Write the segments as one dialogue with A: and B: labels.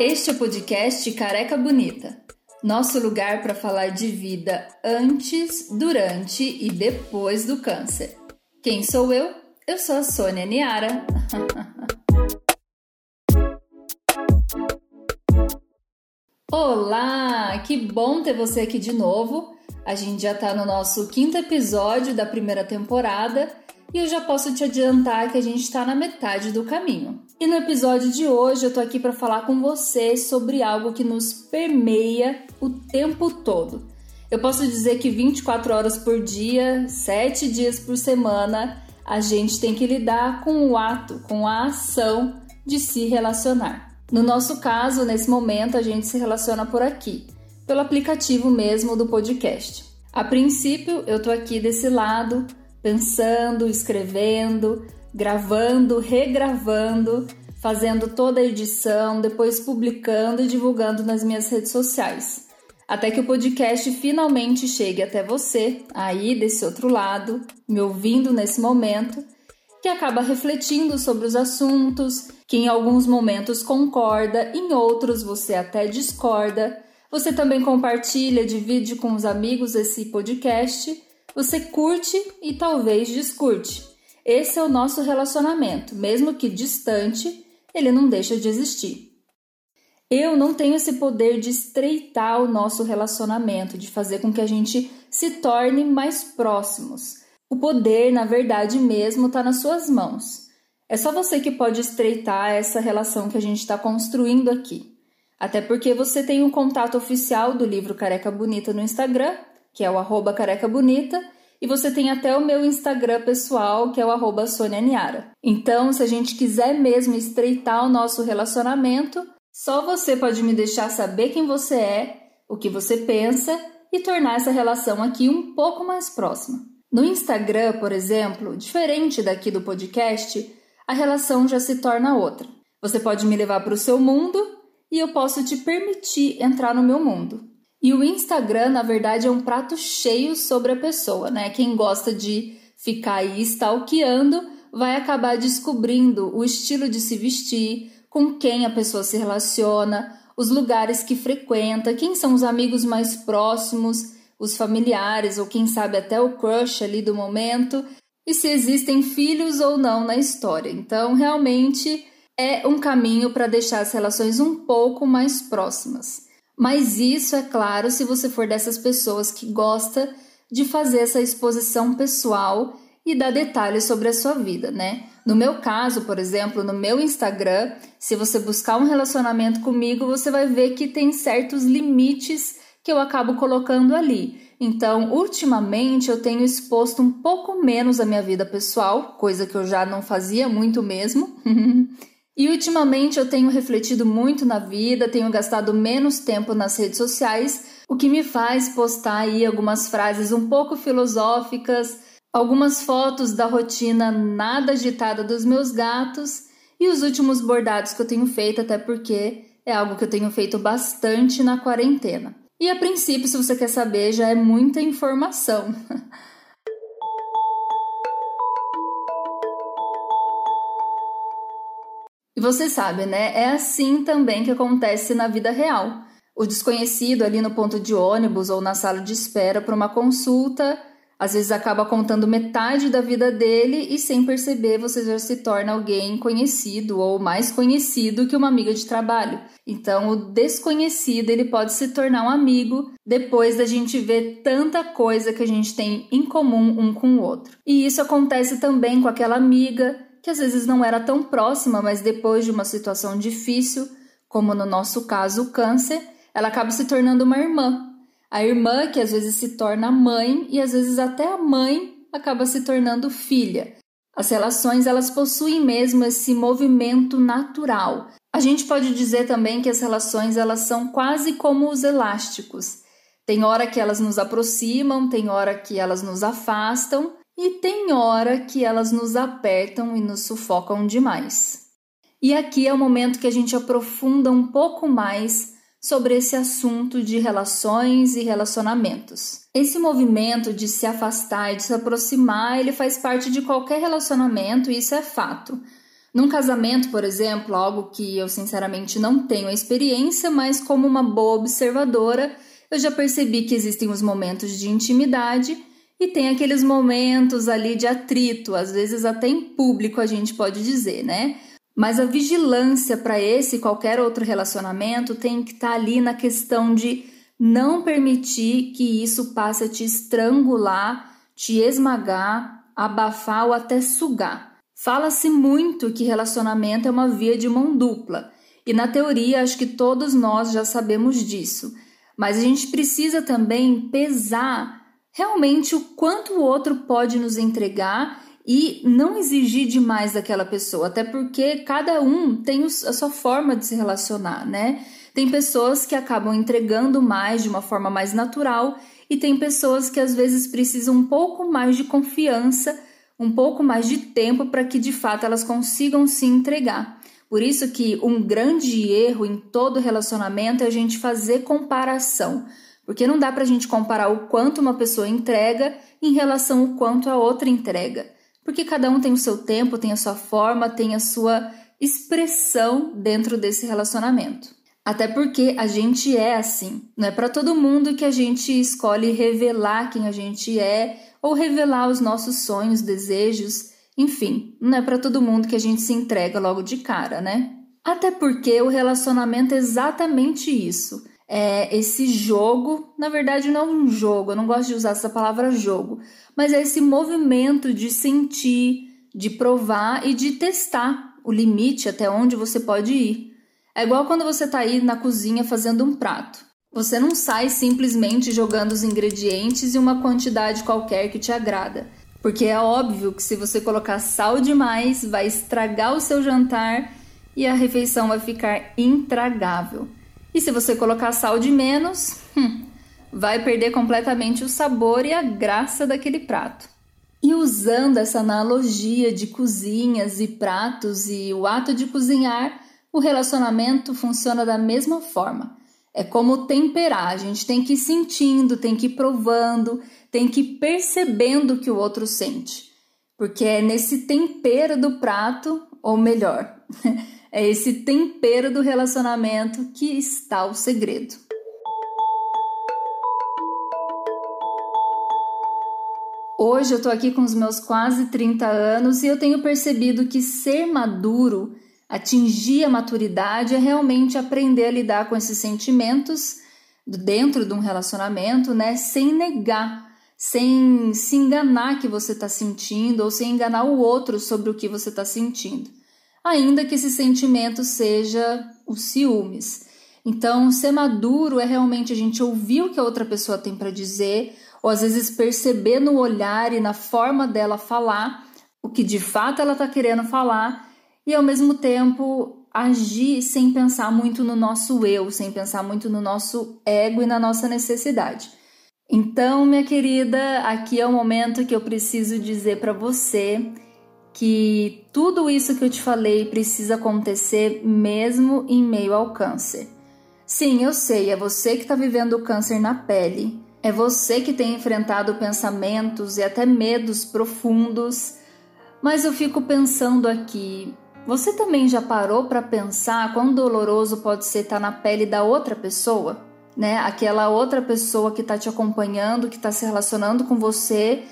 A: Este é o podcast Careca Bonita, nosso lugar para falar de vida antes, durante e depois do câncer. Quem sou eu? Eu sou a Sônia Niara. Olá, que bom ter você aqui de novo. A gente já está no nosso quinto episódio da primeira temporada e eu já posso te adiantar que a gente está na metade do caminho. E no episódio de hoje eu tô aqui para falar com você sobre algo que nos permeia o tempo todo. Eu posso dizer que 24 horas por dia, 7 dias por semana, a gente tem que lidar com o ato, com a ação de se relacionar. No nosso caso, nesse momento, a gente se relaciona por aqui, pelo aplicativo mesmo do podcast. A princípio, eu tô aqui desse lado pensando, escrevendo, gravando, regravando, fazendo toda a edição, depois publicando e divulgando nas minhas redes sociais. Até que o podcast finalmente chegue até você, aí desse outro lado, me ouvindo nesse momento, que acaba refletindo sobre os assuntos, que em alguns momentos concorda, em outros você até discorda. Você também compartilha, divide com os amigos esse podcast você curte e talvez discute. Esse é o nosso relacionamento, mesmo que distante, ele não deixa de existir. Eu não tenho esse poder de estreitar o nosso relacionamento, de fazer com que a gente se torne mais próximos. O poder, na verdade mesmo, está nas suas mãos. É só você que pode estreitar essa relação que a gente está construindo aqui. Até porque você tem o um contato oficial do livro Careca Bonita no Instagram que é o arroba careca bonita, e você tem até o meu Instagram pessoal, que é o arroba. Então, se a gente quiser mesmo estreitar o nosso relacionamento, só você pode me deixar saber quem você é, o que você pensa e tornar essa relação aqui um pouco mais próxima. No Instagram, por exemplo, diferente daqui do podcast, a relação já se torna outra. Você pode me levar para o seu mundo e eu posso te permitir entrar no meu mundo. E o Instagram, na verdade, é um prato cheio sobre a pessoa, né? Quem gosta de ficar aí stalkeando vai acabar descobrindo o estilo de se vestir, com quem a pessoa se relaciona, os lugares que frequenta, quem são os amigos mais próximos, os familiares ou quem sabe até o crush ali do momento, e se existem filhos ou não na história. Então, realmente é um caminho para deixar as relações um pouco mais próximas. Mas isso é claro se você for dessas pessoas que gosta de fazer essa exposição pessoal e dar detalhes sobre a sua vida, né? No meu caso, por exemplo, no meu Instagram, se você buscar um relacionamento comigo, você vai ver que tem certos limites que eu acabo colocando ali. Então, ultimamente eu tenho exposto um pouco menos a minha vida pessoal, coisa que eu já não fazia muito mesmo. E ultimamente eu tenho refletido muito na vida, tenho gastado menos tempo nas redes sociais, o que me faz postar aí algumas frases um pouco filosóficas, algumas fotos da rotina nada agitada dos meus gatos e os últimos bordados que eu tenho feito, até porque é algo que eu tenho feito bastante na quarentena. E a princípio, se você quer saber, já é muita informação. você sabe, né? É assim também que acontece na vida real. O desconhecido ali no ponto de ônibus ou na sala de espera para uma consulta, às vezes acaba contando metade da vida dele e sem perceber você já se torna alguém conhecido ou mais conhecido que uma amiga de trabalho. Então, o desconhecido ele pode se tornar um amigo depois da gente ver tanta coisa que a gente tem em comum um com o outro. E isso acontece também com aquela amiga que às vezes não era tão próxima, mas depois de uma situação difícil, como no nosso caso o câncer, ela acaba se tornando uma irmã. A irmã que às vezes se torna mãe e às vezes até a mãe acaba se tornando filha. As relações elas possuem mesmo esse movimento natural. A gente pode dizer também que as relações elas são quase como os elásticos. Tem hora que elas nos aproximam, tem hora que elas nos afastam, e tem hora que elas nos apertam e nos sufocam demais. E aqui é o momento que a gente aprofunda um pouco mais sobre esse assunto de relações e relacionamentos. Esse movimento de se afastar e de se aproximar, ele faz parte de qualquer relacionamento e isso é fato. Num casamento, por exemplo, algo que eu sinceramente não tenho experiência, mas como uma boa observadora, eu já percebi que existem os momentos de intimidade e tem aqueles momentos ali de atrito, às vezes até em público a gente pode dizer, né? Mas a vigilância para esse e qualquer outro relacionamento tem que estar tá ali na questão de não permitir que isso passe a te estrangular, te esmagar, abafar ou até sugar. Fala-se muito que relacionamento é uma via de mão dupla, e na teoria acho que todos nós já sabemos disso, mas a gente precisa também pesar realmente o quanto o outro pode nos entregar e não exigir demais daquela pessoa, até porque cada um tem a sua forma de se relacionar, né? Tem pessoas que acabam entregando mais de uma forma mais natural e tem pessoas que às vezes precisam um pouco mais de confiança, um pouco mais de tempo para que de fato elas consigam se entregar. Por isso que um grande erro em todo relacionamento é a gente fazer comparação. Porque não dá para a gente comparar o quanto uma pessoa entrega em relação ao quanto a outra entrega porque cada um tem o seu tempo, tem a sua forma, tem a sua expressão dentro desse relacionamento. Até porque a gente é assim. Não é para todo mundo que a gente escolhe revelar quem a gente é ou revelar os nossos sonhos, desejos, enfim, não é para todo mundo que a gente se entrega logo de cara, né? Até porque o relacionamento é exatamente isso é, esse jogo, na verdade não é um jogo, eu não gosto de usar essa palavra jogo, mas é esse movimento de sentir, de provar e de testar o limite até onde você pode ir. É igual quando você está aí na cozinha fazendo um prato. Você não sai simplesmente jogando os ingredientes e uma quantidade qualquer que te agrada. Porque é óbvio que se você colocar sal demais, vai estragar o seu jantar e a refeição vai ficar intragável. E se você colocar sal de menos, hum, vai perder completamente o sabor e a graça daquele prato. E usando essa analogia de cozinhas e pratos e o ato de cozinhar, o relacionamento funciona da mesma forma. É como temperar, a gente tem que ir sentindo, tem que ir provando, tem que ir percebendo o que o outro sente. Porque é nesse tempero do prato, ou melhor, É esse tempero do relacionamento que está o segredo. Hoje eu tô aqui com os meus quase 30 anos e eu tenho percebido que ser maduro, atingir a maturidade, é realmente aprender a lidar com esses sentimentos dentro de um relacionamento, né? Sem negar, sem se enganar que você está sentindo ou sem enganar o outro sobre o que você está sentindo ainda que esse sentimento seja o ciúmes. Então, ser maduro é realmente a gente ouvir o que a outra pessoa tem para dizer, ou às vezes perceber no olhar e na forma dela falar o que de fato ela está querendo falar, e ao mesmo tempo agir sem pensar muito no nosso eu, sem pensar muito no nosso ego e na nossa necessidade. Então, minha querida, aqui é o momento que eu preciso dizer para você que tudo isso que eu te falei precisa acontecer mesmo em meio ao câncer. Sim, eu sei, é você que está vivendo o câncer na pele. É você que tem enfrentado pensamentos e até medos profundos. Mas eu fico pensando aqui, você também já parou para pensar quão doloroso pode ser estar tá na pele da outra pessoa? Né? Aquela outra pessoa que está te acompanhando, que está se relacionando com você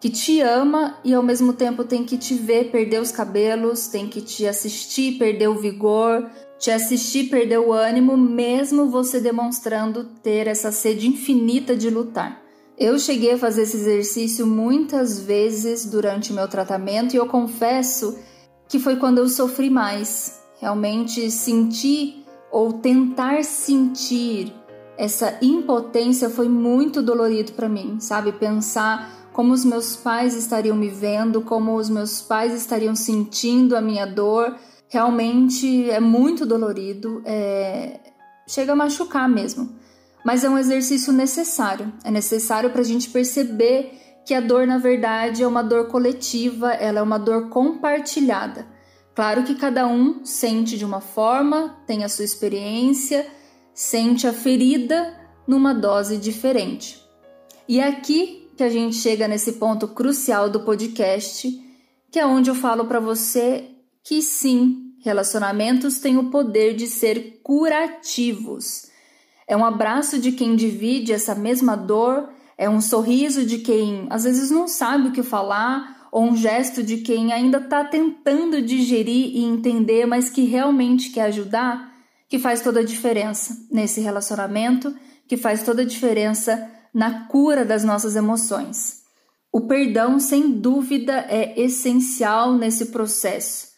A: que te ama e ao mesmo tempo tem que te ver perder os cabelos, tem que te assistir perder o vigor, te assistir perder o ânimo, mesmo você demonstrando ter essa sede infinita de lutar. Eu cheguei a fazer esse exercício muitas vezes durante meu tratamento e eu confesso que foi quando eu sofri mais. Realmente sentir ou tentar sentir essa impotência foi muito dolorido para mim, sabe? Pensar como os meus pais estariam me vendo, como os meus pais estariam sentindo a minha dor. Realmente é muito dolorido, é... chega a machucar mesmo. Mas é um exercício necessário. É necessário para a gente perceber que a dor, na verdade, é uma dor coletiva, ela é uma dor compartilhada. Claro que cada um sente de uma forma, tem a sua experiência, sente a ferida numa dose diferente. E é aqui que a gente chega nesse ponto crucial do podcast, que é onde eu falo para você que sim, relacionamentos têm o poder de ser curativos. É um abraço de quem divide essa mesma dor, é um sorriso de quem às vezes não sabe o que falar, ou um gesto de quem ainda está tentando digerir e entender, mas que realmente quer ajudar que faz toda a diferença nesse relacionamento, que faz toda a diferença na cura das nossas emoções. O perdão, sem dúvida, é essencial nesse processo.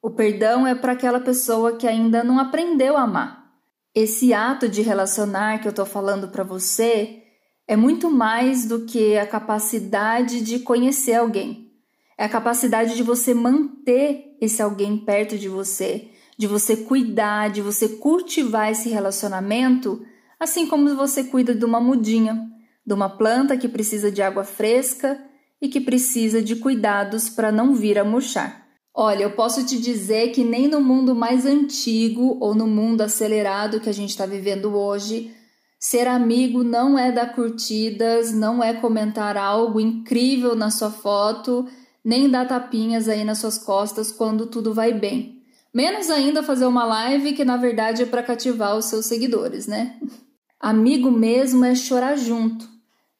A: O perdão é para aquela pessoa que ainda não aprendeu a amar. Esse ato de relacionar que eu estou falando para você é muito mais do que a capacidade de conhecer alguém. É a capacidade de você manter esse alguém perto de você, de você cuidar, de você cultivar esse relacionamento, assim como você cuida de uma mudinha, de uma planta que precisa de água fresca e que precisa de cuidados para não vir a murchar. Olha, eu posso te dizer que nem no mundo mais antigo ou no mundo acelerado que a gente está vivendo hoje, ser amigo não é dar curtidas, não é comentar algo incrível na sua foto, nem dar tapinhas aí nas suas costas quando tudo vai bem. Menos ainda fazer uma live que na verdade é para cativar os seus seguidores, né? Amigo mesmo é chorar junto,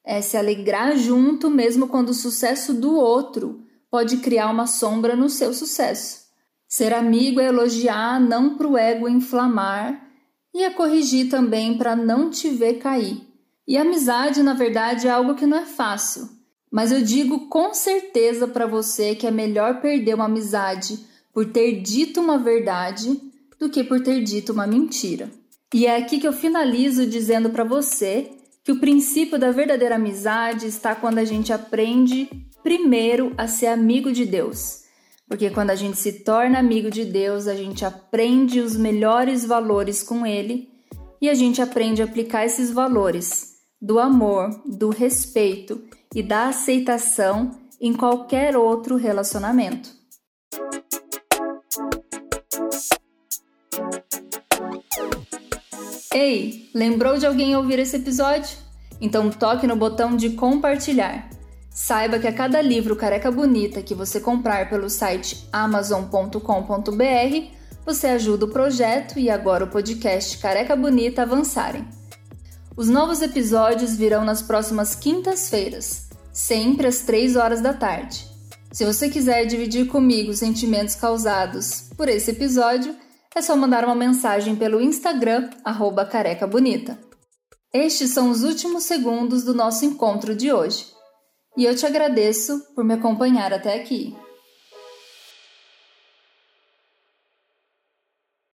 A: é se alegrar junto mesmo quando o sucesso do outro pode criar uma sombra no seu sucesso. Ser amigo é elogiar não para o ego inflamar e é corrigir também para não te ver cair. E amizade, na verdade, é algo que não é fácil. Mas eu digo com certeza para você que é melhor perder uma amizade por ter dito uma verdade do que por ter dito uma mentira. E é aqui que eu finalizo dizendo para você que o princípio da verdadeira amizade está quando a gente aprende primeiro a ser amigo de Deus. Porque quando a gente se torna amigo de Deus, a gente aprende os melhores valores com Ele e a gente aprende a aplicar esses valores do amor, do respeito e da aceitação em qualquer outro relacionamento. Ei, lembrou de alguém ouvir esse episódio? Então toque no botão de compartilhar. Saiba que a cada livro careca bonita que você comprar pelo site amazon.com.br, você ajuda o projeto e agora o podcast Careca Bonita a avançarem. Os novos episódios virão nas próximas quintas-feiras, sempre às 3 horas da tarde. Se você quiser dividir comigo os sentimentos causados por esse episódio, é só mandar uma mensagem pelo Instagram, arroba careca bonita. Estes são os últimos segundos do nosso encontro de hoje. E eu te agradeço por me acompanhar até aqui.